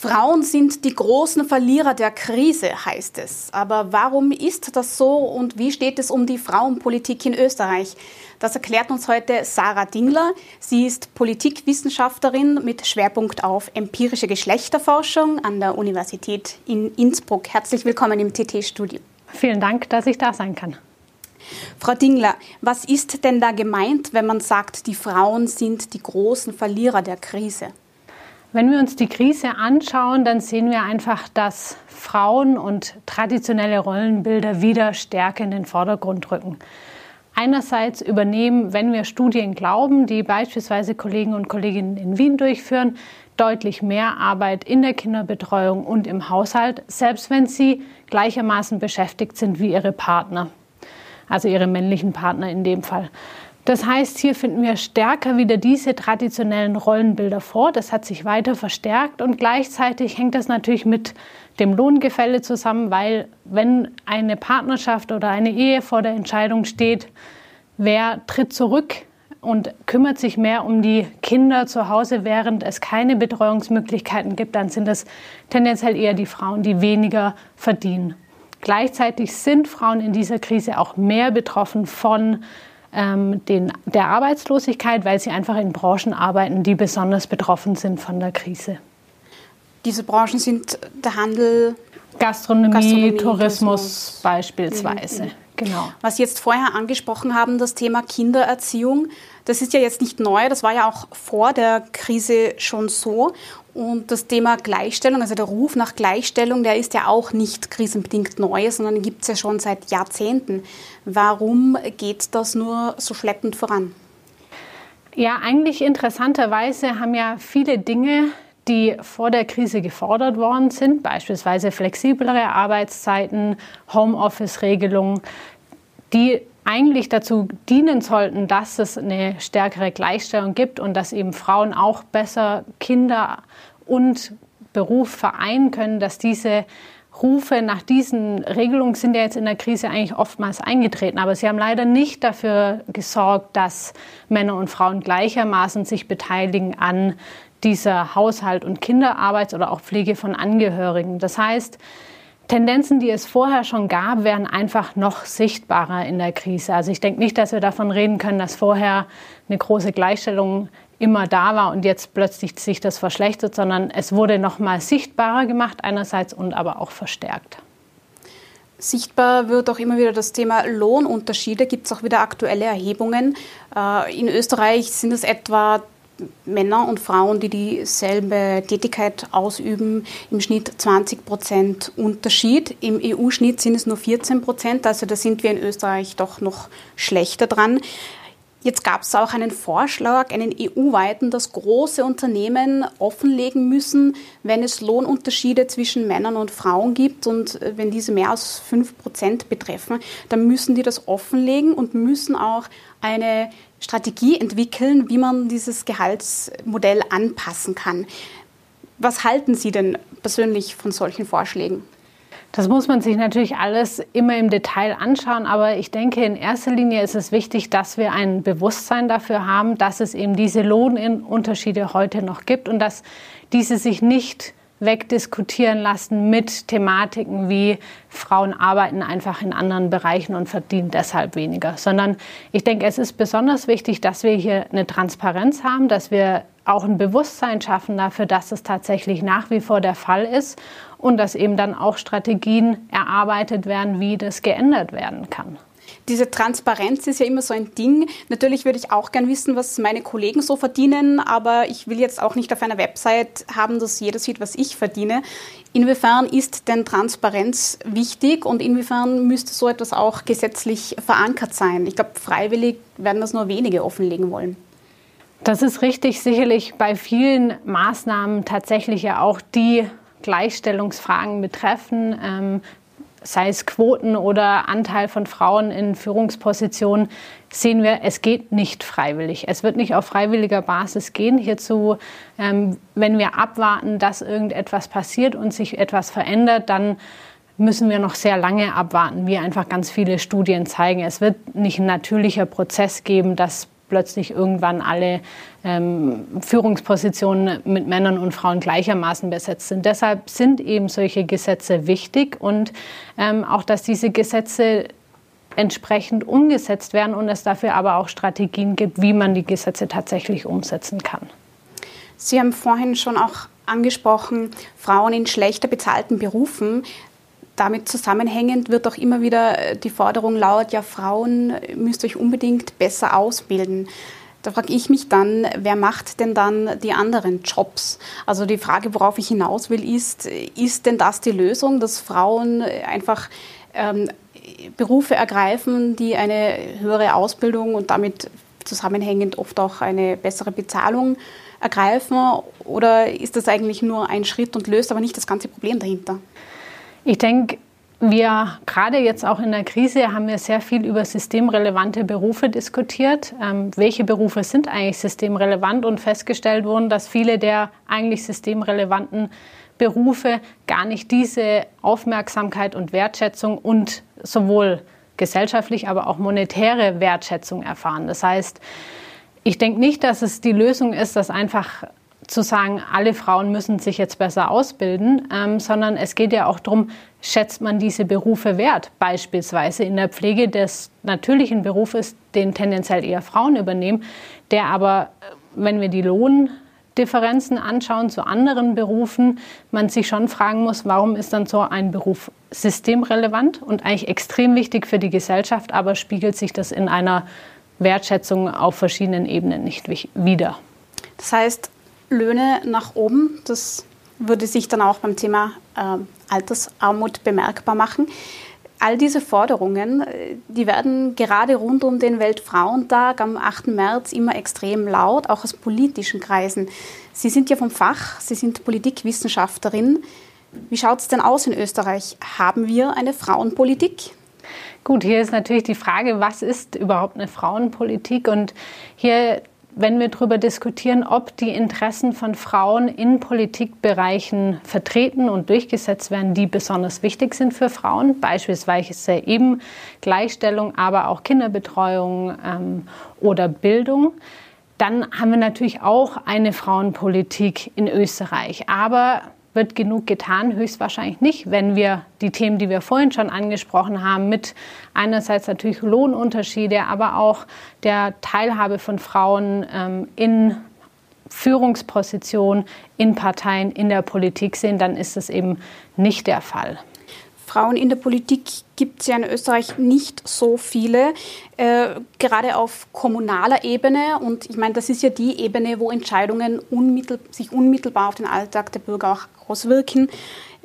Frauen sind die großen Verlierer der Krise, heißt es. Aber warum ist das so und wie steht es um die Frauenpolitik in Österreich? Das erklärt uns heute Sarah Dingler. Sie ist Politikwissenschaftlerin mit Schwerpunkt auf empirische Geschlechterforschung an der Universität in Innsbruck. Herzlich willkommen im TT-Studio. Vielen Dank, dass ich da sein kann. Frau Dingler, was ist denn da gemeint, wenn man sagt, die Frauen sind die großen Verlierer der Krise? Wenn wir uns die Krise anschauen, dann sehen wir einfach, dass Frauen und traditionelle Rollenbilder wieder stärker in den Vordergrund rücken. Einerseits übernehmen, wenn wir Studien glauben, die beispielsweise Kollegen und Kolleginnen in Wien durchführen, deutlich mehr Arbeit in der Kinderbetreuung und im Haushalt, selbst wenn sie gleichermaßen beschäftigt sind wie ihre Partner, also ihre männlichen Partner in dem Fall. Das heißt, hier finden wir stärker wieder diese traditionellen Rollenbilder vor. Das hat sich weiter verstärkt und gleichzeitig hängt das natürlich mit dem Lohngefälle zusammen, weil wenn eine Partnerschaft oder eine Ehe vor der Entscheidung steht, wer tritt zurück und kümmert sich mehr um die Kinder zu Hause, während es keine Betreuungsmöglichkeiten gibt, dann sind es tendenziell eher die Frauen, die weniger verdienen. Gleichzeitig sind Frauen in dieser Krise auch mehr betroffen von ähm, den, der Arbeitslosigkeit, weil sie einfach in Branchen arbeiten, die besonders betroffen sind von der Krise. Diese Branchen sind der Handel, Gastronomie, Gastronomie Tourismus, Tourismus, beispielsweise. Mhm. Genau. Was Sie jetzt vorher angesprochen haben, das Thema Kindererziehung, das ist ja jetzt nicht neu, das war ja auch vor der Krise schon so. Und das Thema Gleichstellung, also der Ruf nach Gleichstellung, der ist ja auch nicht krisenbedingt neu, sondern gibt es ja schon seit Jahrzehnten. Warum geht das nur so schleppend voran? Ja, eigentlich interessanterweise haben ja viele Dinge, die vor der Krise gefordert worden sind, beispielsweise flexiblere Arbeitszeiten, Homeoffice-Regelungen, die eigentlich dazu dienen sollten, dass es eine stärkere Gleichstellung gibt und dass eben Frauen auch besser Kinder und Beruf vereinen können, dass diese Rufe nach diesen Regelungen sind ja jetzt in der Krise eigentlich oftmals eingetreten, aber sie haben leider nicht dafür gesorgt, dass Männer und Frauen gleichermaßen sich beteiligen an dieser Haushalt- und Kinderarbeit oder auch Pflege von Angehörigen. Das heißt, Tendenzen, die es vorher schon gab, werden einfach noch sichtbarer in der Krise. Also ich denke nicht, dass wir davon reden können, dass vorher eine große Gleichstellung immer da war und jetzt plötzlich sich das verschlechtert, sondern es wurde noch mal sichtbarer gemacht einerseits und aber auch verstärkt. Sichtbar wird auch immer wieder das Thema Lohnunterschiede. Gibt es auch wieder aktuelle Erhebungen? Äh, in Österreich sind es etwa Männer und Frauen, die dieselbe Tätigkeit ausüben, im Schnitt 20 Prozent Unterschied. Im EU-Schnitt sind es nur 14 Prozent, also da sind wir in Österreich doch noch schlechter dran. Jetzt gab es auch einen Vorschlag, einen EU-weiten, dass große Unternehmen offenlegen müssen, wenn es Lohnunterschiede zwischen Männern und Frauen gibt und wenn diese mehr als 5 Prozent betreffen, dann müssen die das offenlegen und müssen auch eine Strategie entwickeln, wie man dieses Gehaltsmodell anpassen kann. Was halten Sie denn persönlich von solchen Vorschlägen? Das muss man sich natürlich alles immer im Detail anschauen, aber ich denke, in erster Linie ist es wichtig, dass wir ein Bewusstsein dafür haben, dass es eben diese Lohnunterschiede heute noch gibt und dass diese sich nicht wegdiskutieren lassen mit Thematiken wie Frauen arbeiten einfach in anderen Bereichen und verdienen deshalb weniger, sondern ich denke, es ist besonders wichtig, dass wir hier eine Transparenz haben, dass wir auch ein Bewusstsein schaffen dafür, dass es tatsächlich nach wie vor der Fall ist und dass eben dann auch Strategien erarbeitet werden, wie das geändert werden kann. Diese Transparenz ist ja immer so ein Ding. Natürlich würde ich auch gern wissen, was meine Kollegen so verdienen, aber ich will jetzt auch nicht auf einer Website haben, dass jeder sieht, was ich verdiene. Inwiefern ist denn Transparenz wichtig und inwiefern müsste so etwas auch gesetzlich verankert sein? Ich glaube, freiwillig werden das nur wenige offenlegen wollen. Das ist richtig, sicherlich bei vielen Maßnahmen tatsächlich ja auch die Gleichstellungsfragen betreffen. Ähm, sei es Quoten oder Anteil von Frauen in Führungspositionen, sehen wir, es geht nicht freiwillig. Es wird nicht auf freiwilliger Basis gehen. Hierzu, ähm, wenn wir abwarten, dass irgendetwas passiert und sich etwas verändert, dann müssen wir noch sehr lange abwarten, wie einfach ganz viele Studien zeigen. Es wird nicht ein natürlicher Prozess geben, dass plötzlich irgendwann alle ähm, Führungspositionen mit Männern und Frauen gleichermaßen besetzt sind. Deshalb sind eben solche Gesetze wichtig und ähm, auch, dass diese Gesetze entsprechend umgesetzt werden und es dafür aber auch Strategien gibt, wie man die Gesetze tatsächlich umsetzen kann. Sie haben vorhin schon auch angesprochen, Frauen in schlechter bezahlten Berufen. Damit zusammenhängend wird auch immer wieder die Forderung laut, ja, Frauen müsst euch unbedingt besser ausbilden. Da frage ich mich dann, wer macht denn dann die anderen Jobs? Also die Frage, worauf ich hinaus will, ist, ist denn das die Lösung, dass Frauen einfach ähm, Berufe ergreifen, die eine höhere Ausbildung und damit zusammenhängend oft auch eine bessere Bezahlung ergreifen? Oder ist das eigentlich nur ein Schritt und löst aber nicht das ganze Problem dahinter? Ich denke, wir gerade jetzt auch in der Krise haben wir sehr viel über systemrelevante Berufe diskutiert. Ähm, welche Berufe sind eigentlich systemrelevant und festgestellt wurden, dass viele der eigentlich systemrelevanten Berufe gar nicht diese Aufmerksamkeit und Wertschätzung und sowohl gesellschaftlich, aber auch monetäre Wertschätzung erfahren. Das heißt, ich denke nicht, dass es die Lösung ist, dass einfach zu sagen, alle Frauen müssen sich jetzt besser ausbilden, ähm, sondern es geht ja auch darum, schätzt man diese Berufe wert. Beispielsweise in der Pflege des natürlichen Berufes, den tendenziell eher Frauen übernehmen, der aber, äh, wenn wir die Lohndifferenzen anschauen zu anderen Berufen, man sich schon fragen muss, warum ist dann so ein Beruf systemrelevant und eigentlich extrem wichtig für die Gesellschaft, aber spiegelt sich das in einer Wertschätzung auf verschiedenen Ebenen nicht wieder. Das heißt, Löhne nach oben. Das würde sich dann auch beim Thema äh, Altersarmut bemerkbar machen. All diese Forderungen, äh, die werden gerade rund um den Weltfrauentag am 8. März immer extrem laut, auch aus politischen Kreisen. Sie sind ja vom Fach, Sie sind Politikwissenschaftlerin. Wie schaut es denn aus in Österreich? Haben wir eine Frauenpolitik? Gut, hier ist natürlich die Frage, was ist überhaupt eine Frauenpolitik? Und hier wenn wir darüber diskutieren, ob die Interessen von Frauen in Politikbereichen vertreten und durchgesetzt werden, die besonders wichtig sind für Frauen, beispielsweise eben Gleichstellung, aber auch Kinderbetreuung ähm, oder Bildung, dann haben wir natürlich auch eine Frauenpolitik in Österreich. Aber wird genug getan? Höchstwahrscheinlich nicht, wenn wir die Themen, die wir vorhin schon angesprochen haben, mit einerseits natürlich Lohnunterschiede, aber auch der Teilhabe von Frauen ähm, in Führungspositionen, in Parteien, in der Politik sehen, dann ist das eben nicht der Fall. Frauen in der Politik gibt es ja in Österreich nicht so viele, äh, gerade auf kommunaler Ebene. Und ich meine, das ist ja die Ebene, wo Entscheidungen unmittel sich unmittelbar auf den Alltag der Bürger auch auswirken.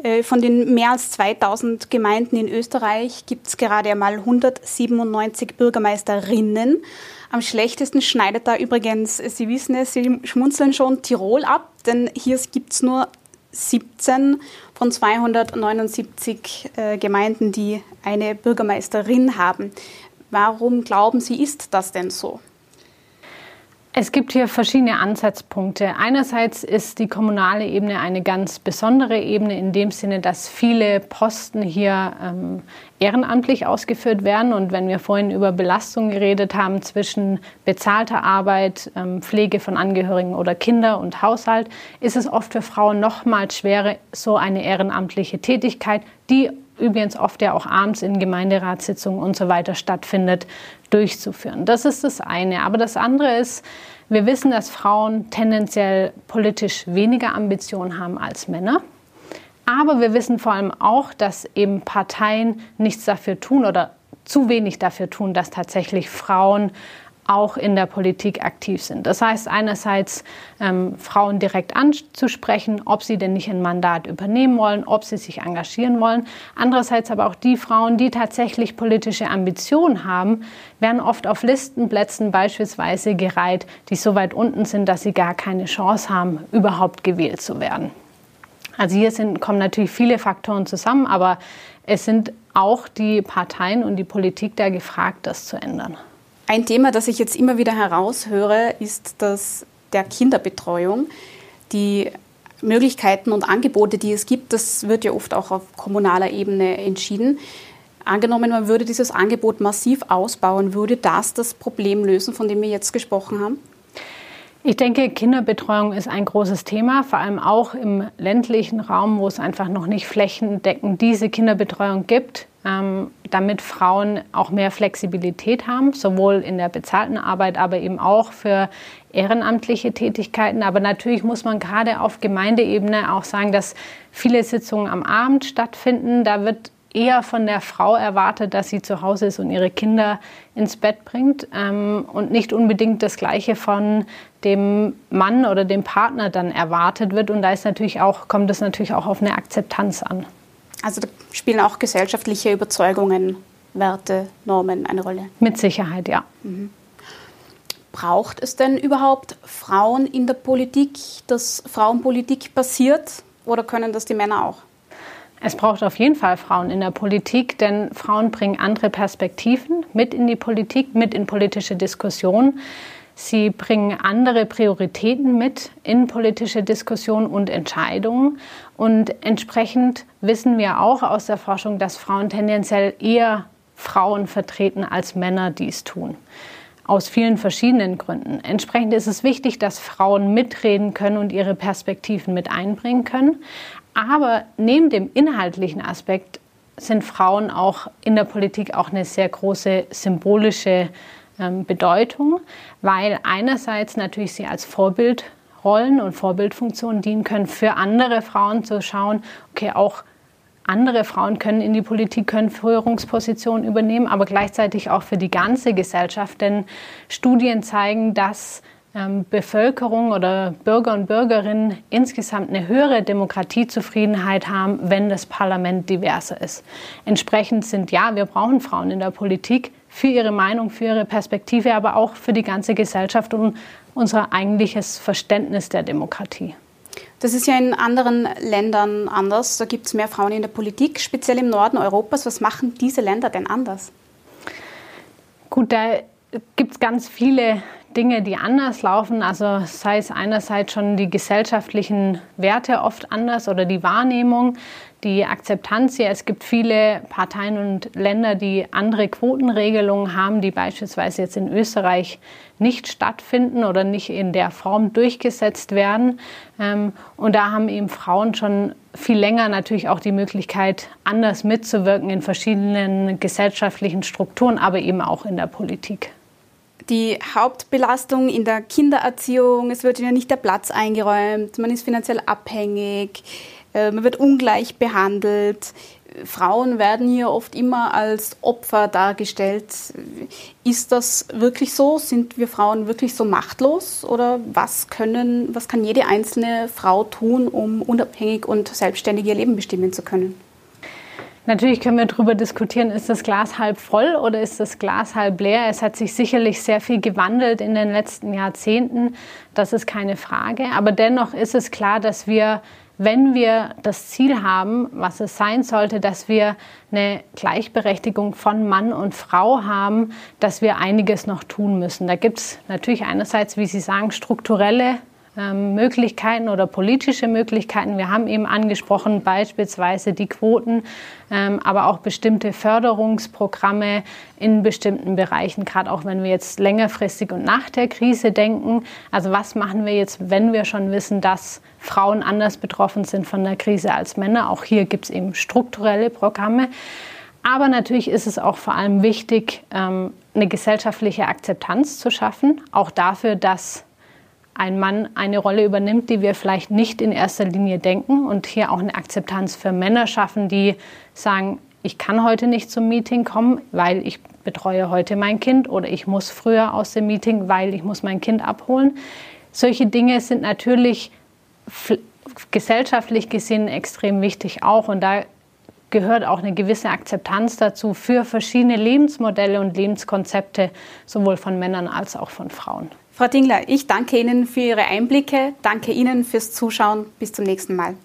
Äh, von den mehr als 2000 Gemeinden in Österreich gibt es gerade einmal 197 Bürgermeisterinnen. Am schlechtesten schneidet da übrigens, Sie wissen es, Sie schmunzeln schon, Tirol ab, denn hier gibt es nur 17 von 279 äh, Gemeinden, die eine Bürgermeisterin haben. Warum glauben Sie, ist das denn so? Es gibt hier verschiedene Ansatzpunkte. Einerseits ist die kommunale Ebene eine ganz besondere Ebene in dem Sinne, dass viele Posten hier ähm, ehrenamtlich ausgeführt werden. Und wenn wir vorhin über Belastung geredet haben zwischen bezahlter Arbeit, ähm, Pflege von Angehörigen oder Kinder und Haushalt, ist es oft für Frauen noch mal schwerer, so eine ehrenamtliche Tätigkeit, die übrigens oft ja auch abends in Gemeinderatssitzungen und so weiter stattfindet, durchzuführen. Das ist das eine. Aber das andere ist, wir wissen, dass Frauen tendenziell politisch weniger Ambitionen haben als Männer. Aber wir wissen vor allem auch, dass eben Parteien nichts dafür tun oder zu wenig dafür tun, dass tatsächlich Frauen auch in der Politik aktiv sind. Das heißt einerseits ähm, Frauen direkt anzusprechen, ob sie denn nicht ein Mandat übernehmen wollen, ob sie sich engagieren wollen. Andererseits aber auch die Frauen, die tatsächlich politische Ambitionen haben, werden oft auf Listenplätzen beispielsweise gereiht, die so weit unten sind, dass sie gar keine Chance haben, überhaupt gewählt zu werden. Also hier sind, kommen natürlich viele Faktoren zusammen, aber es sind auch die Parteien und die Politik da gefragt, das zu ändern. Ein Thema, das ich jetzt immer wieder heraushöre, ist das der Kinderbetreuung. Die Möglichkeiten und Angebote, die es gibt, das wird ja oft auch auf kommunaler Ebene entschieden. Angenommen, man würde dieses Angebot massiv ausbauen, würde das das Problem lösen, von dem wir jetzt gesprochen haben? Ich denke, Kinderbetreuung ist ein großes Thema, vor allem auch im ländlichen Raum, wo es einfach noch nicht flächendeckend diese Kinderbetreuung gibt, damit Frauen auch mehr Flexibilität haben, sowohl in der bezahlten Arbeit, aber eben auch für ehrenamtliche Tätigkeiten. Aber natürlich muss man gerade auf Gemeindeebene auch sagen, dass viele Sitzungen am Abend stattfinden. Da wird eher von der Frau erwartet, dass sie zu Hause ist und ihre Kinder ins Bett bringt ähm, und nicht unbedingt das Gleiche von dem Mann oder dem Partner dann erwartet wird. Und da ist natürlich auch, kommt es natürlich auch auf eine Akzeptanz an. Also da spielen auch gesellschaftliche Überzeugungen, Werte, Normen eine Rolle. Mit Sicherheit, ja. Mhm. Braucht es denn überhaupt Frauen in der Politik, dass Frauenpolitik passiert oder können das die Männer auch? Es braucht auf jeden Fall Frauen in der Politik, denn Frauen bringen andere Perspektiven mit in die Politik, mit in politische Diskussionen. Sie bringen andere Prioritäten mit in politische Diskussionen und Entscheidungen. Und entsprechend wissen wir auch aus der Forschung, dass Frauen tendenziell eher Frauen vertreten als Männer dies tun. Aus vielen verschiedenen Gründen. Entsprechend ist es wichtig, dass Frauen mitreden können und ihre Perspektiven mit einbringen können. Aber neben dem inhaltlichen Aspekt sind Frauen auch in der Politik auch eine sehr große symbolische ähm, Bedeutung, weil einerseits natürlich sie als Vorbildrollen und Vorbildfunktionen dienen können, für andere Frauen zu schauen, okay, auch andere Frauen können in die Politik, können Führungspositionen übernehmen, aber gleichzeitig auch für die ganze Gesellschaft. Denn Studien zeigen, dass ähm, Bevölkerung oder Bürger und Bürgerinnen insgesamt eine höhere Demokratiezufriedenheit haben, wenn das Parlament diverser ist. Entsprechend sind ja, wir brauchen Frauen in der Politik für ihre Meinung, für ihre Perspektive, aber auch für die ganze Gesellschaft und unser eigentliches Verständnis der Demokratie. Das ist ja in anderen Ländern anders. Da gibt es mehr Frauen in der Politik, speziell im Norden Europas. Was machen diese Länder denn anders? Gut, da gibt es ganz viele Dinge, die anders laufen. Also sei es einerseits schon die gesellschaftlichen Werte oft anders oder die Wahrnehmung, die Akzeptanz hier. Es gibt viele Parteien und Länder, die andere Quotenregelungen haben, die beispielsweise jetzt in Österreich nicht stattfinden oder nicht in der Form durchgesetzt werden. Ähm, und da haben eben Frauen schon viel länger natürlich auch die Möglichkeit, anders mitzuwirken in verschiedenen gesellschaftlichen Strukturen, aber eben auch in der Politik die Hauptbelastung in der Kindererziehung, es wird ihnen nicht der Platz eingeräumt, man ist finanziell abhängig, äh, man wird ungleich behandelt. Frauen werden hier oft immer als Opfer dargestellt. Ist das wirklich so? Sind wir Frauen wirklich so machtlos? Oder was können, was kann jede einzelne Frau tun, um unabhängig und selbstständig ihr Leben bestimmen zu können? Natürlich können wir darüber diskutieren, ist das Glas halb voll oder ist das Glas halb leer. Es hat sich sicherlich sehr viel gewandelt in den letzten Jahrzehnten, das ist keine Frage. Aber dennoch ist es klar, dass wir, wenn wir das Ziel haben, was es sein sollte, dass wir eine Gleichberechtigung von Mann und Frau haben, dass wir einiges noch tun müssen. Da gibt es natürlich einerseits, wie Sie sagen, strukturelle ähm, Möglichkeiten oder politische Möglichkeiten. Wir haben eben angesprochen, beispielsweise die Quoten, ähm, aber auch bestimmte Förderungsprogramme in bestimmten Bereichen, gerade auch wenn wir jetzt längerfristig und nach der Krise denken. Also was machen wir jetzt, wenn wir schon wissen, dass Frauen anders betroffen sind von der Krise als Männer? Auch hier gibt es eben strukturelle Programme. Aber natürlich ist es auch vor allem wichtig, ähm, eine gesellschaftliche Akzeptanz zu schaffen, auch dafür, dass ein Mann eine Rolle übernimmt, die wir vielleicht nicht in erster Linie denken und hier auch eine Akzeptanz für Männer schaffen, die sagen, ich kann heute nicht zum Meeting kommen, weil ich betreue heute mein Kind oder ich muss früher aus dem Meeting, weil ich muss mein Kind abholen. Solche Dinge sind natürlich gesellschaftlich gesehen extrem wichtig auch und da gehört auch eine gewisse Akzeptanz dazu für verschiedene Lebensmodelle und Lebenskonzepte, sowohl von Männern als auch von Frauen. Frau Dingler, ich danke Ihnen für Ihre Einblicke, danke Ihnen fürs Zuschauen. Bis zum nächsten Mal.